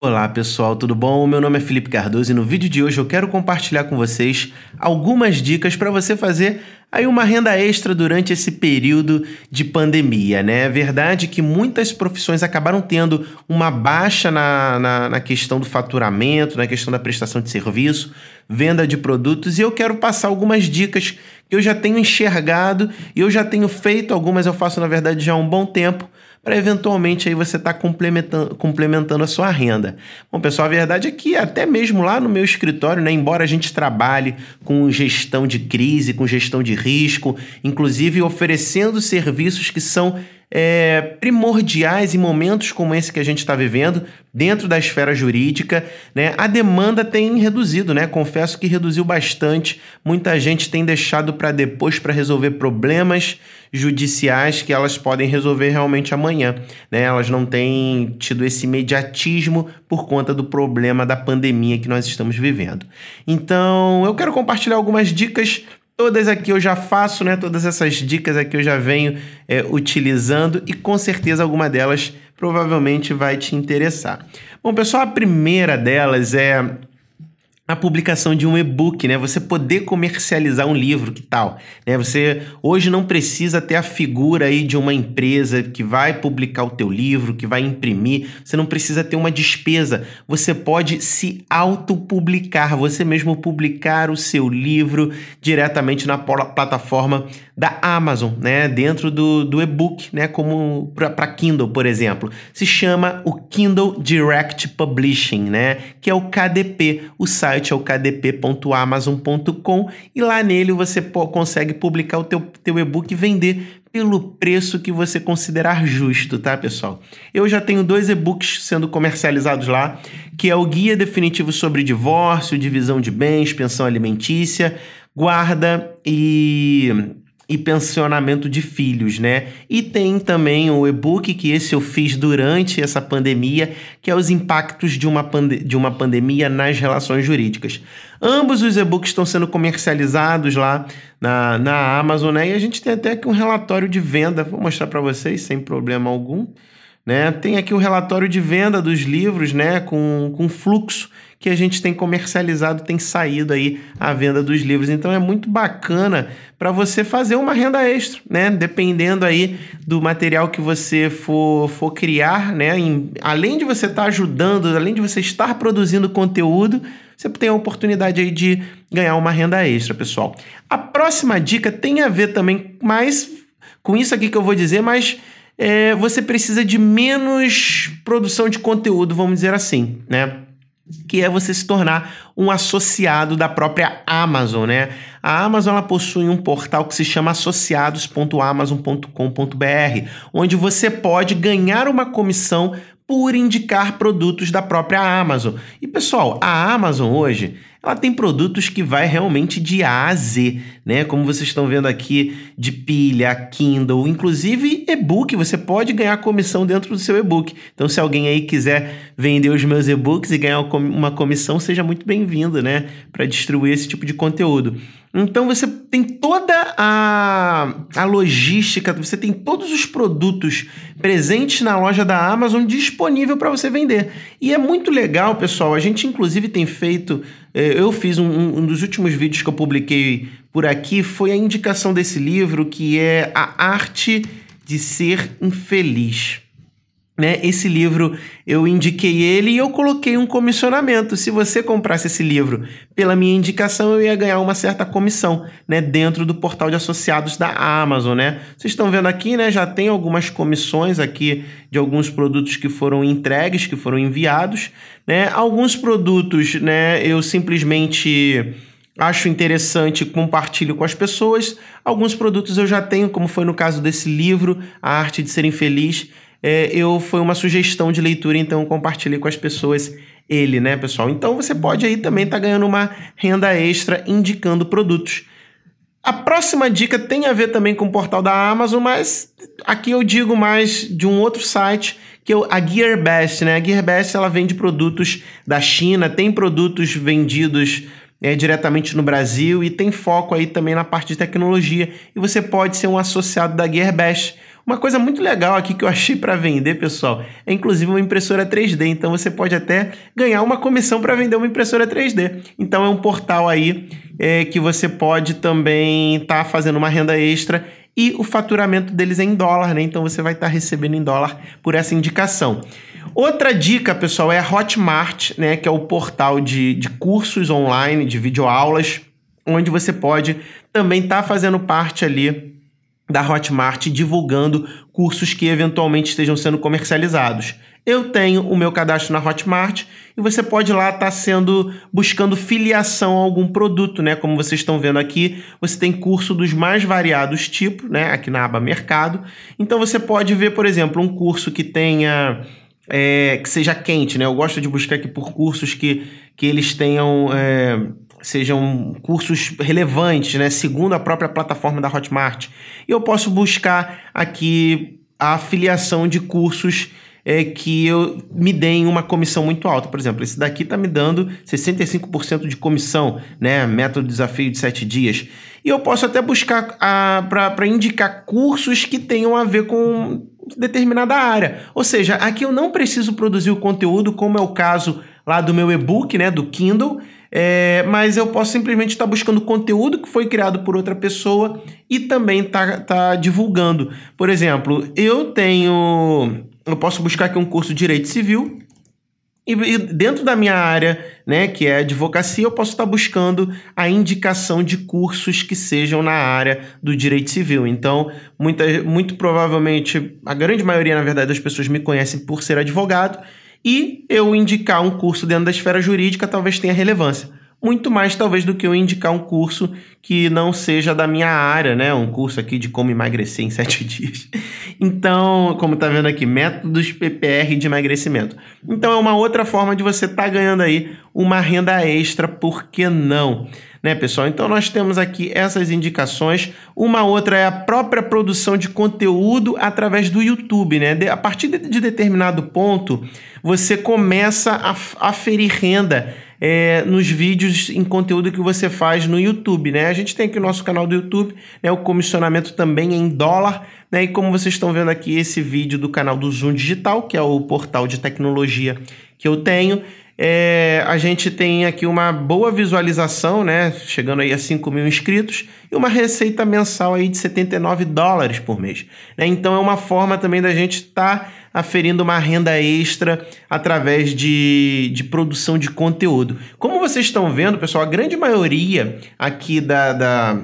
Olá pessoal, tudo bom? Meu nome é Felipe Cardoso e no vídeo de hoje eu quero compartilhar com vocês algumas dicas para você fazer aí uma renda extra durante esse período de pandemia, né? É verdade que muitas profissões acabaram tendo uma baixa na, na, na questão do faturamento, na questão da prestação de serviço, venda de produtos e eu quero passar algumas dicas eu já tenho enxergado e eu já tenho feito algumas, eu faço na verdade já há um bom tempo para eventualmente aí você estar tá complementando, complementando a sua renda. Bom, pessoal, a verdade é que até mesmo lá no meu escritório, né, embora a gente trabalhe com gestão de crise, com gestão de risco, inclusive oferecendo serviços que são é, primordiais em momentos como esse que a gente está vivendo, dentro da esfera jurídica, né, a demanda tem reduzido, né? Confesso que reduziu bastante. Muita gente tem deixado para depois para resolver problemas judiciais que elas podem resolver realmente amanhã, né? Elas não têm tido esse imediatismo por conta do problema da pandemia que nós estamos vivendo. Então, eu quero compartilhar algumas dicas Todas aqui eu já faço, né? Todas essas dicas aqui eu já venho é, utilizando e com certeza alguma delas provavelmente vai te interessar. Bom, pessoal, a primeira delas é a publicação de um e-book, né? Você poder comercializar um livro, que tal? Né? Você hoje não precisa ter a figura aí de uma empresa que vai publicar o teu livro, que vai imprimir. Você não precisa ter uma despesa. Você pode se autopublicar, você mesmo publicar o seu livro diretamente na plataforma da Amazon, né? Dentro do, do e-book, né? Como para Kindle, por exemplo. Se chama o Kindle Direct Publishing, né? Que é o KDP, o site site é o kdp.amazon.com e lá nele você consegue publicar o teu, teu e-book e vender pelo preço que você considerar justo, tá, pessoal? Eu já tenho dois e-books sendo comercializados lá, que é o Guia Definitivo sobre Divórcio, Divisão de Bens, Pensão Alimentícia, Guarda e e pensionamento de filhos, né? E tem também o e-book que esse eu fiz durante essa pandemia, que é os impactos de uma, de uma pandemia nas relações jurídicas. Ambos os e-books estão sendo comercializados lá na, na Amazon, né? E a gente tem até aqui um relatório de venda, vou mostrar para vocês sem problema algum. Né? Tem aqui o relatório de venda dos livros, né? Com, com fluxo que a gente tem comercializado, tem saído aí a venda dos livros. Então é muito bacana para você fazer uma renda extra, né? Dependendo aí do material que você for, for criar, né? Em, além de você estar tá ajudando, além de você estar produzindo conteúdo, você tem a oportunidade aí de ganhar uma renda extra, pessoal. A próxima dica tem a ver também mais com isso aqui que eu vou dizer, mas é, você precisa de menos produção de conteúdo, vamos dizer assim, né? Que é você se tornar um associado da própria Amazon, né? A Amazon ela possui um portal que se chama associados.amazon.com.br, onde você pode ganhar uma comissão por indicar produtos da própria Amazon. E pessoal, a Amazon hoje ela tem produtos que vai realmente de A a Z, né? Como vocês estão vendo aqui, de pilha, Kindle, inclusive e-book, você pode ganhar comissão dentro do seu e-book. Então, se alguém aí quiser vender os meus e-books e ganhar uma comissão, seja muito bem-vindo, né? Para distribuir esse tipo de conteúdo. Então você tem toda a, a logística, você tem todos os produtos presentes na loja da Amazon disponível para você vender. E é muito legal, pessoal. A gente inclusive tem feito. É, eu fiz um, um dos últimos vídeos que eu publiquei por aqui foi a indicação desse livro que é A Arte de Ser Infeliz. Né? Esse livro eu indiquei ele e eu coloquei um comissionamento. Se você comprasse esse livro pela minha indicação, eu ia ganhar uma certa comissão, né, dentro do portal de associados da Amazon, né? Vocês estão vendo aqui, né, já tem algumas comissões aqui de alguns produtos que foram entregues, que foram enviados, né? Alguns produtos, né, eu simplesmente acho interessante, compartilho com as pessoas. Alguns produtos eu já tenho, como foi no caso desse livro, A Arte de Ser Infeliz é, eu foi uma sugestão de leitura, então compartilhei com as pessoas ele, né, pessoal? Então você pode aí também estar tá ganhando uma renda extra indicando produtos. A próxima dica tem a ver também com o portal da Amazon, mas aqui eu digo mais de um outro site, que é a GearBest, né? A GearBest ela vende produtos da China, tem produtos vendidos é, diretamente no Brasil e tem foco aí também na parte de tecnologia. E você pode ser um associado da GearBest Uma coisa muito legal aqui que eu achei para vender, pessoal, é inclusive uma impressora 3D. Então você pode até ganhar uma comissão para vender uma impressora 3D. Então é um portal aí é, que você pode também estar tá fazendo uma renda extra e o faturamento deles é em dólar, né? Então você vai estar tá recebendo em dólar por essa indicação. Outra dica, pessoal, é a Hotmart, né? Que é o portal de, de cursos online, de videoaulas, onde você pode também estar tá fazendo parte ali da Hotmart divulgando cursos que eventualmente estejam sendo comercializados. Eu tenho o meu cadastro na Hotmart e você pode lá estar tá sendo buscando filiação a algum produto, né? Como vocês estão vendo aqui, você tem curso dos mais variados tipos, né? Aqui na aba Mercado. Então você pode ver, por exemplo, um curso que tenha é, que seja quente, né? Eu gosto de buscar aqui por cursos que, que eles tenham é, sejam cursos relevantes, né? Segundo a própria plataforma da Hotmart. E eu posso buscar aqui a afiliação de cursos é que eu me deem uma comissão muito alta. Por exemplo, esse daqui está me dando 65% de comissão, né? Método desafio de 7 dias. E eu posso até buscar para indicar cursos que tenham a ver com determinada área. Ou seja, aqui eu não preciso produzir o conteúdo, como é o caso lá do meu e-book, né? Do Kindle. É, mas eu posso simplesmente estar tá buscando conteúdo que foi criado por outra pessoa e também tá, tá divulgando. Por exemplo, eu tenho eu posso buscar aqui um curso de Direito Civil e dentro da minha área, né, que é advocacia, eu posso estar buscando a indicação de cursos que sejam na área do direito civil. Então, muita, muito provavelmente, a grande maioria, na verdade, das pessoas me conhecem por ser advogado, e eu indicar um curso dentro da esfera jurídica talvez tenha relevância muito mais talvez do que eu indicar um curso que não seja da minha área, né? Um curso aqui de como emagrecer em sete dias. Então, como tá vendo aqui, métodos PPR de emagrecimento. Então é uma outra forma de você estar tá ganhando aí uma renda extra, por que não? Né, pessoal? Então nós temos aqui essas indicações. Uma outra é a própria produção de conteúdo através do YouTube, né? A partir de determinado ponto, você começa a aferir renda é, nos vídeos em conteúdo que você faz no YouTube, né? A gente tem aqui o nosso canal do YouTube, né? O comissionamento também é em dólar, né? E como vocês estão vendo aqui esse vídeo do canal do Zoom Digital, que é o portal de tecnologia que eu tenho, é, a gente tem aqui uma boa visualização, né? Chegando aí a 5 mil inscritos e uma receita mensal aí de 79 dólares por mês. Né? Então é uma forma também da gente estar tá aferindo uma renda extra através de, de produção de conteúdo. Como vocês estão vendo, pessoal, a grande maioria aqui da, da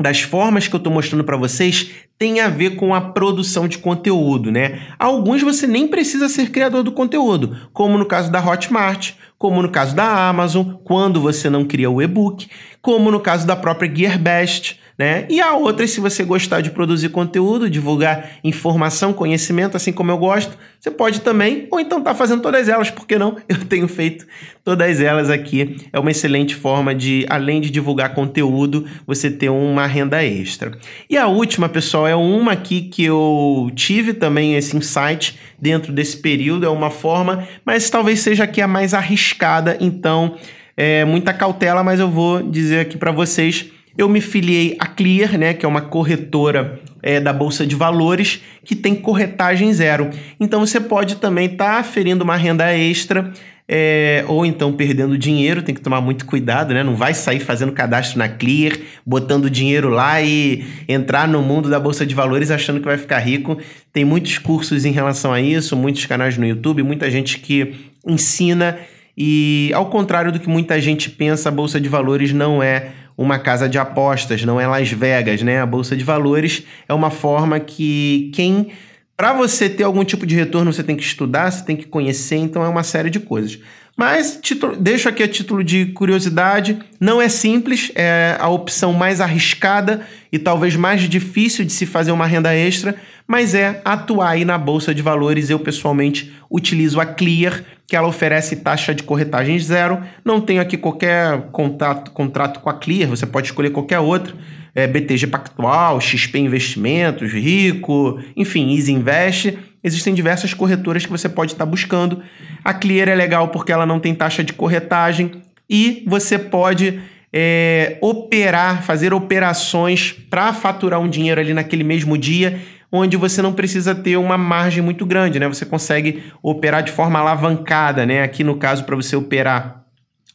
das formas que eu estou mostrando para vocês tem a ver com a produção de conteúdo, né? Alguns você nem precisa ser criador do conteúdo, como no caso da Hotmart, como no caso da Amazon, quando você não cria o e-book, como no caso da própria GearBest, né? E a outra, se você gostar de produzir conteúdo, divulgar informação, conhecimento, assim como eu gosto, você pode também, ou então tá fazendo todas elas, por que não? Eu tenho feito todas elas aqui. É uma excelente forma de, além de divulgar conteúdo, você ter uma renda extra. E a última, pessoal, é uma aqui que eu tive também esse insight dentro desse período, é uma forma, mas talvez seja aqui a mais arriscada, então é muita cautela, mas eu vou dizer aqui para vocês eu me filiei à Clear, né, que é uma corretora é, da Bolsa de Valores, que tem corretagem zero. Então você pode também estar tá aferindo uma renda extra é, ou então perdendo dinheiro, tem que tomar muito cuidado, né? Não vai sair fazendo cadastro na Clear, botando dinheiro lá e entrar no mundo da Bolsa de Valores achando que vai ficar rico. Tem muitos cursos em relação a isso, muitos canais no YouTube, muita gente que ensina. E ao contrário do que muita gente pensa, a Bolsa de Valores não é uma casa de apostas, não é Las Vegas, né? A bolsa de valores é uma forma que quem para você ter algum tipo de retorno, você tem que estudar, você tem que conhecer, então é uma série de coisas. Mas título, deixo aqui a título de curiosidade, não é simples, é a opção mais arriscada e talvez mais difícil de se fazer uma renda extra, mas é atuar aí na bolsa de valores. Eu pessoalmente utilizo a Clear, que ela oferece taxa de corretagem zero. Não tenho aqui qualquer contato, contrato com a Clear, você pode escolher qualquer outro. É, BTG Pactual, XP Investimentos, Rico, enfim, Easy Invest. Existem diversas corretoras que você pode estar buscando. A Clear é legal porque ela não tem taxa de corretagem e você pode é, operar, fazer operações para faturar um dinheiro ali naquele mesmo dia onde você não precisa ter uma margem muito grande, né? Você consegue operar de forma alavancada, né? Aqui no caso, para você operar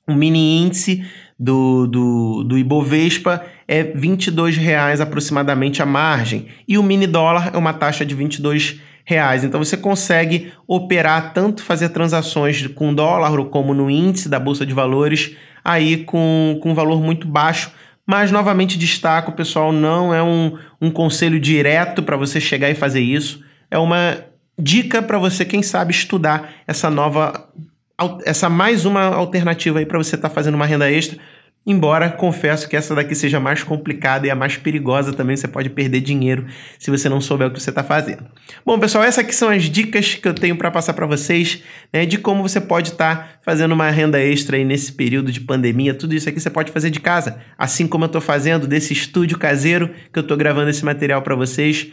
um mini índice do, do, do Ibovespa é R$ 22,00 aproximadamente a margem. E o mini dólar é uma taxa de 22,00 reais. Então você consegue operar tanto fazer transações com dólar como no índice da bolsa de valores aí com, com um valor muito baixo. Mas novamente destaco, pessoal, não é um, um conselho direto para você chegar e fazer isso. É uma dica para você, quem sabe, estudar essa nova, essa mais uma alternativa aí para você estar tá fazendo uma renda extra Embora confesso que essa daqui seja mais complicada e a mais perigosa também, você pode perder dinheiro se você não souber o que você está fazendo. Bom, pessoal, essas aqui são as dicas que eu tenho para passar para vocês, né, de como você pode estar tá fazendo uma renda extra aí nesse período de pandemia. Tudo isso aqui você pode fazer de casa, assim como eu estou fazendo desse estúdio caseiro que eu estou gravando esse material para vocês.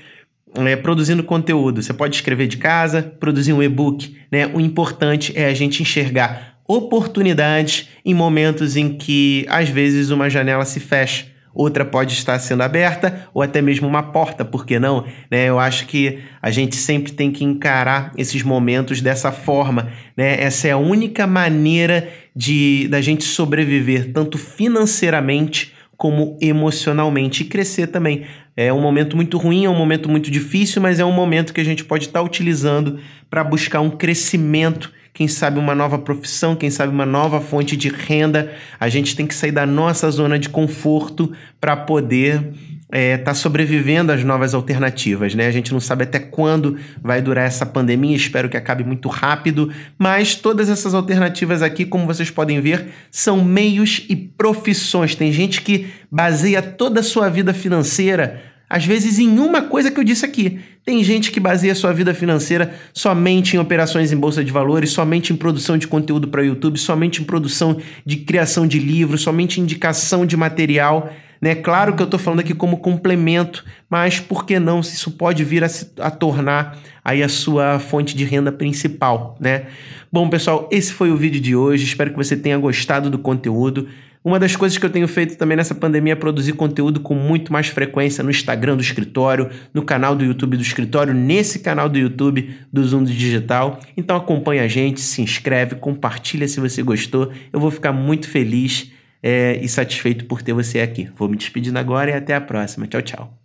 É, produzindo conteúdo. Você pode escrever de casa, produzir um e-book. Né? O importante é a gente enxergar oportunidades em momentos em que, às vezes, uma janela se fecha. Outra pode estar sendo aberta ou até mesmo uma porta, por que não? Né? Eu acho que a gente sempre tem que encarar esses momentos dessa forma. Né? Essa é a única maneira de da gente sobreviver, tanto financeiramente como emocionalmente, e crescer também. É um momento muito ruim, é um momento muito difícil, mas é um momento que a gente pode estar utilizando para buscar um crescimento quem sabe uma nova profissão, quem sabe uma nova fonte de renda. A gente tem que sair da nossa zona de conforto para poder estar é, tá sobrevivendo às novas alternativas, né? A gente não sabe até quando vai durar essa pandemia, espero que acabe muito rápido, mas todas essas alternativas aqui, como vocês podem ver, são meios e profissões. Tem gente que baseia toda a sua vida financeira às vezes em uma coisa que eu disse aqui. Tem gente que baseia sua vida financeira somente em operações em bolsa de valores, somente em produção de conteúdo para o YouTube, somente em produção de criação de livros, somente em indicação de material. Né? Claro que eu estou falando aqui como complemento, mas por que não? Se isso pode vir a, se, a tornar aí a sua fonte de renda principal, né? Bom, pessoal, esse foi o vídeo de hoje. Espero que você tenha gostado do conteúdo. Uma das coisas que eu tenho feito também nessa pandemia é produzir conteúdo com muito mais frequência no Instagram do escritório, no canal do YouTube do escritório, nesse canal do YouTube do Zoom Digital. Então acompanha a gente, se inscreve, compartilha se você gostou. Eu vou ficar muito feliz é, e satisfeito por ter você aqui. Vou me despedindo agora e até a próxima. Tchau, tchau.